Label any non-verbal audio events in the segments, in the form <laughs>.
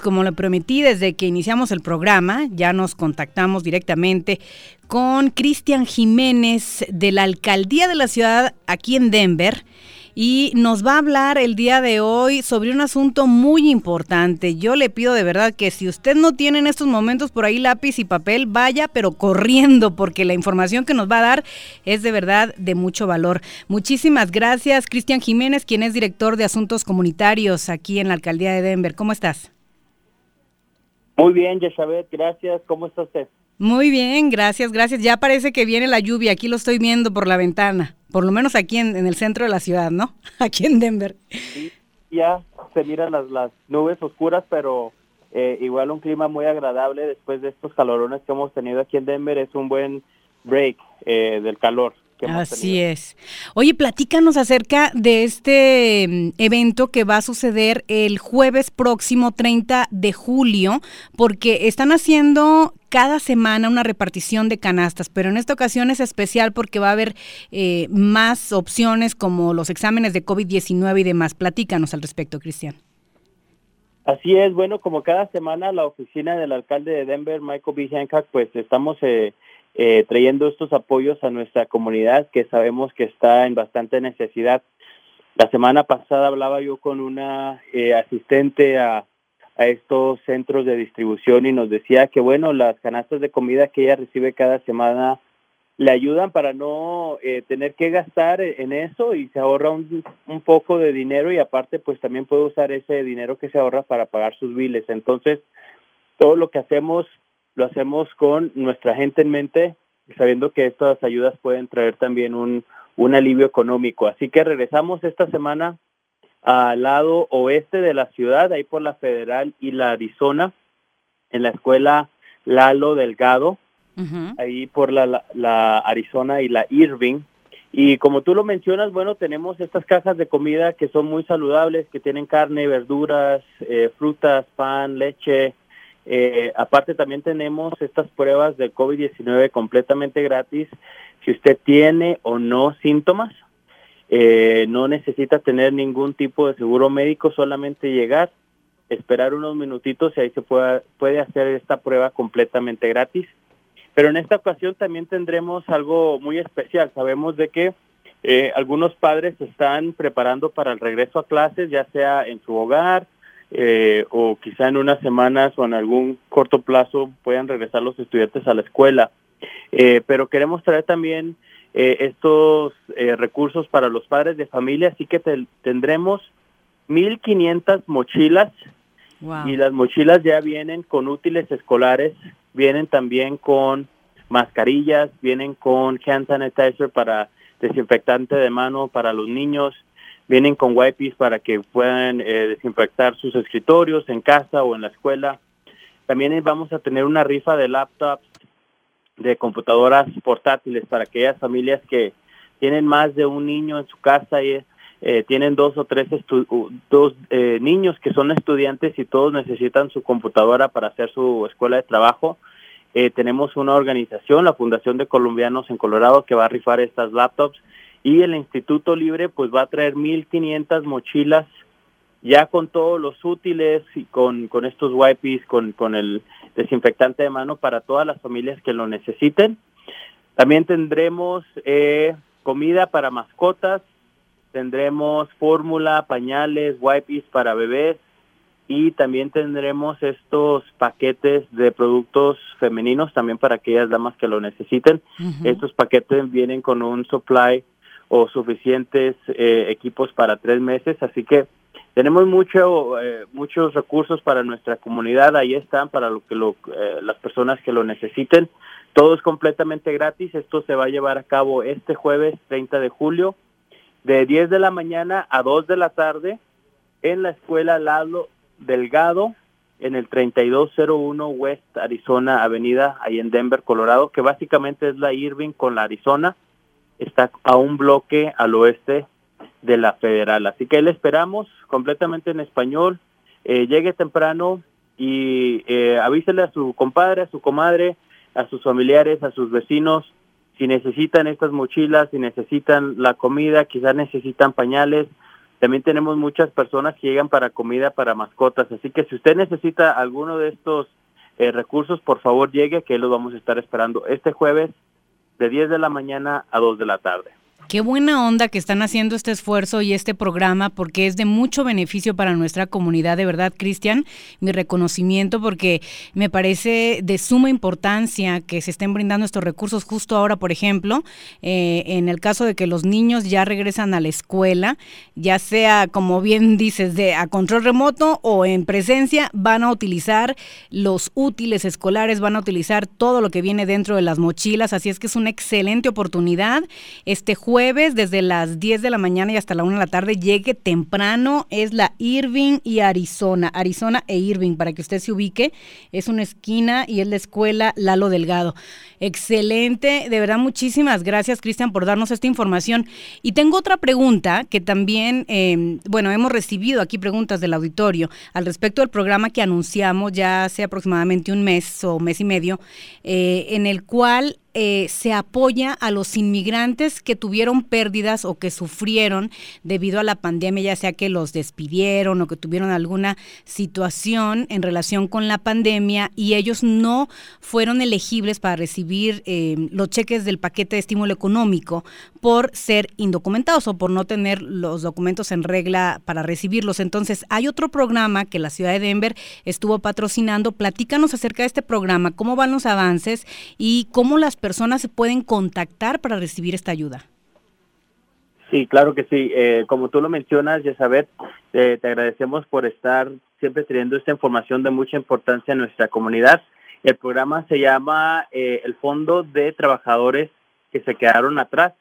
Como le prometí desde que iniciamos el programa, ya nos contactamos directamente con Cristian Jiménez de la Alcaldía de la Ciudad aquí en Denver y nos va a hablar el día de hoy sobre un asunto muy importante. Yo le pido de verdad que si usted no tiene en estos momentos por ahí lápiz y papel, vaya pero corriendo porque la información que nos va a dar es de verdad de mucho valor. Muchísimas gracias, Cristian Jiménez, quien es director de Asuntos Comunitarios aquí en la Alcaldía de Denver. ¿Cómo estás? Muy bien, Yeshabet, gracias. ¿Cómo está usted? Muy bien, gracias, gracias. Ya parece que viene la lluvia, aquí lo estoy viendo por la ventana, por lo menos aquí en, el centro de la ciudad, ¿no? <laughs> Aquí en Denver. Sí, ya se miran las, las nubes oscuras, pero eh, igual un clima muy agradable después de estos calorones que hemos tenido aquí en Denver. Es un buen break eh, del calor. Así es. Oye, platícanos acerca de este mm, evento que va a suceder el jueves próximo 30 de julio, porque están haciendo cada semana una repartición de canastas, pero en esta ocasión es especial porque va a haber eh, más opciones como los exámenes de COVID-19 y demás. Platícanos al respecto, Cristian. Así es, bueno, como cada semana la oficina del alcalde de Denver, Michael B. Hancock, pues estamos... Eh, eh, trayendo estos apoyos a nuestra comunidad que sabemos que está en bastante necesidad. La semana pasada hablaba yo con una eh, asistente a, a estos centros de distribución y nos decía que, bueno, las canastas de comida que ella recibe cada semana le ayudan para no eh, tener que gastar en eso y se ahorra un, un, poco de dinero y aparte pues también puede usar ese dinero que se ahorra para pagar sus biles. Entonces, todo lo que hacemos lo hacemos con nuestra gente en mente, sabiendo que estas ayudas pueden traer también un, un alivio económico. Así que regresamos esta semana al lado oeste de la ciudad, ahí por la Federal y la Arizona, en la escuela Lalo Delgado, ahí por la, la, Arizona y la Irving. Y como tú lo mencionas, bueno, tenemos estas cajas de comida que son muy saludables, que tienen carne, verduras, eh, frutas, pan, leche, eh, aparte también tenemos estas pruebas de COVID-19 completamente gratis. Si usted tiene o no síntomas, eh, no necesita tener ningún tipo de seguro médico, solamente llegar, esperar unos minutitos y ahí se puede, puede hacer esta prueba completamente gratis. Pero en esta ocasión también tendremos algo muy especial. Sabemos de que eh, algunos padres están preparando para el regreso a clases, ya sea en su hogar, eh, o quizá en unas semanas o en algún corto plazo puedan regresar los estudiantes a la escuela. Eh, pero queremos traer también eh, estos recursos para los padres de familia, así que tendremos 1.500 mochilas y las mochilas ya vienen con útiles escolares, vienen también con mascarillas, vienen con hand sanitizer para desinfectante de mano para los niños, Vienen con wipes para que puedan eh, desinfectar sus escritorios en casa o en la escuela. También vamos a tener una rifa de laptops, de computadoras portátiles para aquellas familias que tienen más de un niño en su casa y eh, tienen dos o tres dos eh, niños que son estudiantes y todos necesitan su computadora para hacer su escuela de trabajo. tenemos una organización, la Fundación de Colombianos en Colorado, que va a rifar estas laptops y el Instituto Libre pues va a traer 1.500 mochilas ya con todos los útiles y con, con estos wipes, con, con el desinfectante de mano para todas las familias que lo necesiten. También tendremos eh, comida para mascotas, tendremos fórmula, pañales, wipes para bebés y también tendremos estos paquetes de productos femeninos también para aquellas damas que lo necesiten. Estos paquetes vienen con un supply o suficientes eh, equipos para tres meses, así que tenemos mucho, eh, muchos recursos para nuestra comunidad, ahí están para lo que lo, eh, las personas que lo necesiten. Todo es completamente gratis, esto se va a llevar a cabo este jueves 30 de julio de 10 de la mañana a 2 de la tarde en la escuela Lalo Delgado en el 3201 West Arizona Avenida, ahí en Denver, Colorado, que básicamente es la Irving con la Arizona está a un bloque al oeste de la federal. Así que le esperamos completamente en español. Eh, llegue temprano y eh, avísele a su compadre, a su comadre, a sus familiares, a sus vecinos, si necesitan estas mochilas, si necesitan la comida, quizás necesitan pañales, También tenemos muchas personas que llegan para comida para mascotas, así que si usted necesita alguno de estos eh, recursos, por favor llegue, que los vamos a estar esperando este jueves de 10 de la mañana a 2 de la tarde. Qué buena onda que están haciendo este esfuerzo y este programa porque es de mucho beneficio para nuestra comunidad, de verdad, Cristian. Mi reconocimiento porque me parece de suma importancia que se estén brindando estos recursos justo ahora, por ejemplo, eh, en el caso de que los niños ya regresan a la escuela, ya sea, como bien dices, de a control remoto o en presencia, van a utilizar los útiles escolares, van a utilizar todo lo que viene dentro de las mochilas, así es que es una excelente oportunidad. Este jueves desde las 10 de la mañana y hasta la 1 de la tarde. Llegue temprano. Es la Irving y Arizona. Arizona e Irving, para que usted se ubique. Es una esquina y es la escuela Lalo Delgado. Excelente. De verdad, muchísimas gracias, Cristian, por darnos esta información. Y tengo otra pregunta que también, em, bueno, hemos recibido aquí preguntas del auditorio al respecto del programa que anunciamos ya hace aproximadamente un mes o mes y medio, eh, en el cual eh, se apoya a los inmigrantes que tuvieron pérdidas o que sufrieron debido a la pandemia, ya sea que los despidieron o que tuvieron alguna situación en relación con la pandemia y ellos no fueron elegibles para recibir eh, los cheques del paquete de estímulo económico por ser indocumentados o por no tener los documentos en regla para recibirlos. Entonces, hay otro programa que la ciudad de Denver estuvo patrocinando. Platícanos acerca de este programa, cómo van los avances y cómo las personas se pueden contactar para recibir esta ayuda. Sí, claro que sí. Eh, como tú lo mencionas, Yesabet, eh, te agradecemos por estar siempre teniendo esta información de mucha importancia en nuestra comunidad. El programa se llama eh, el Fondo de Trabajadores que se quedaron atrás.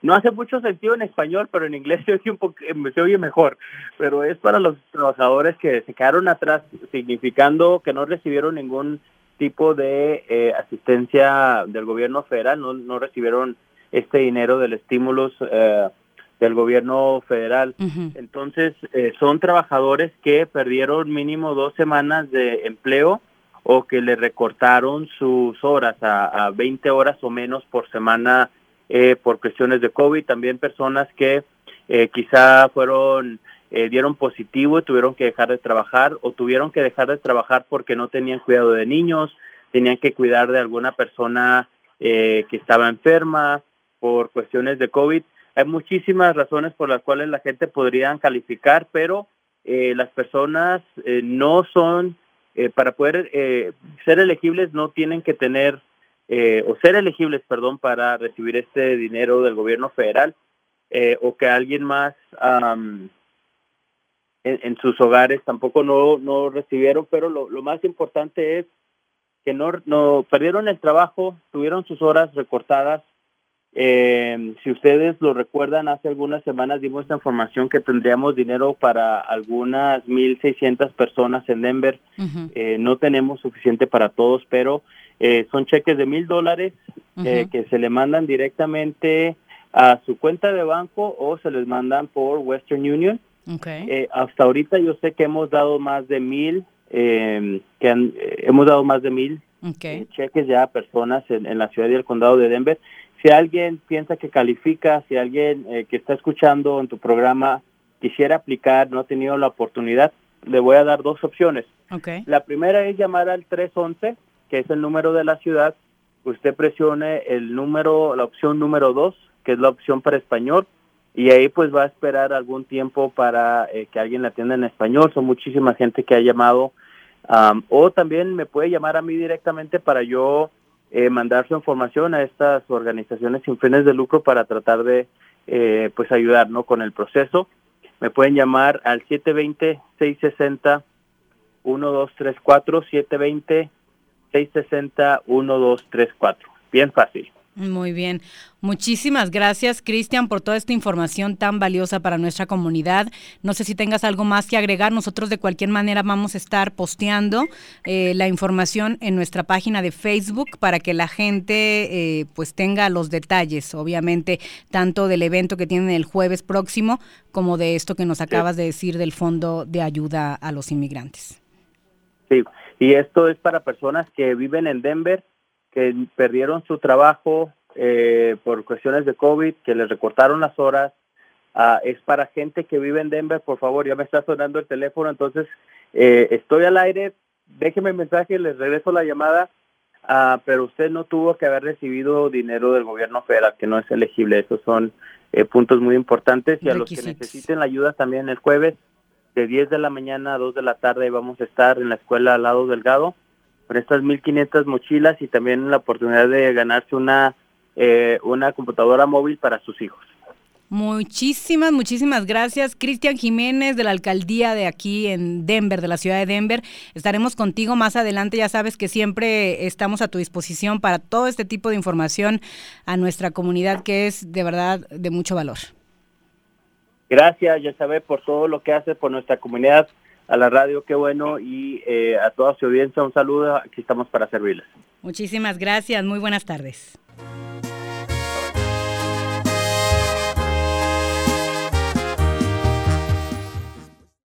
No hace mucho sentido en español, pero en inglés <laughs> se oye, un poco, se oye mejor. Pero es para los trabajadores que se quedaron atrás, significando que no recibieron ningún tipo de eh, asistencia del gobierno federal, no, no recibieron este dinero del estímulo eh, del gobierno federal. Entonces, eh, son trabajadores que perdieron mínimo dos semanas de empleo o que le recortaron sus horas a, a 20 horas o menos por semana por cuestiones de COVID. También personas que quizá fueron eh, dieron positivo y tuvieron que dejar de trabajar o tuvieron que dejar de trabajar porque no tenían cuidado de niños, tenían que cuidar de alguna persona eh, que estaba enferma por cuestiones de COVID. Hay muchísimas razones por las cuales la gente podría calificar, pero eh, las personas no son, para poder ser elegibles no tienen que tener, o ser elegibles, perdón, para recibir este dinero del gobierno federal o que alguien más en, sus hogares tampoco no, no recibieron, pero lo, lo más importante es que no, no perdieron el trabajo, tuvieron sus horas recortadas. Eh, si ustedes lo recuerdan, hace algunas semanas dimos esta información que tendríamos dinero para algunas 1.600 personas en Denver. Eh, no tenemos suficiente para todos, pero eh, son cheques de mil dólares que se le mandan directamente a su cuenta de banco o se les mandan por Western Union. Eh, hasta ahorita yo sé que hemos dado más de mil, em, que eh, hemos dado más de mil eh, cheques ya a personas en, la ciudad y el condado de Denver. Si alguien piensa que califica, si alguien que está escuchando en tu programa quisiera aplicar, no ha tenido la oportunidad, le voy a dar dos opciones. La primera es llamar al 311, que es el número de la ciudad. Usted presione el número, la opción número dos, que es la opción para español y ahí pues va a esperar algún tiempo para eh, que alguien la atienda en español. Son muchísima gente que ha llamado o también me puede llamar a mí directamente para yo eh, mandar su información a estas organizaciones sin fines de lucro para tratar de eh, pues ayudar ¿no? con el proceso. Me pueden llamar al 720-660-1234, 720-660-1234. Bien fácil. Muy bien. Muchísimas gracias, Cristian, por toda esta información tan valiosa para nuestra comunidad. No sé si tengas algo más que agregar. Nosotros de cualquier manera vamos a estar posteando eh, la información en nuestra página de Facebook para que la gente eh, pues tenga los detalles, obviamente, tanto del evento que tienen el jueves próximo como de esto que nos acabas de decir del Fondo de Ayuda a los Inmigrantes. Sí, y esto es para personas que viven en Denver que perdieron su trabajo eh, por cuestiones de COVID, que les recortaron las horas, Ah, es para gente que vive en Denver, por favor, ya me está sonando el teléfono, entonces eh, estoy al aire, déjeme el mensaje, les regreso la llamada, ah, pero usted no tuvo que haber recibido dinero del gobierno federal, que no es elegible, esos son eh, puntos muy importantes y a los que necesiten la ayuda también el jueves de 10 de la mañana a 2 de la tarde vamos a estar en la escuela al lado delgado con estas 1500 mochilas y también la oportunidad de ganarse una eh, una computadora móvil para sus hijos. Muchísimas, muchísimas gracias. Cristian Jiménez de la alcaldía de aquí en Denver, de la ciudad de Denver. Estaremos contigo más adelante. Ya sabes que siempre estamos a tu disposición para todo este tipo de información a nuestra comunidad que es de verdad de mucho valor. Gracias, ya sabes, por todo lo que hace por nuestra comunidad, a la radio, qué bueno, y eh, a toda su audiencia un saludo. Aquí estamos para servirles. Muchísimas gracias. Muy buenas tardes.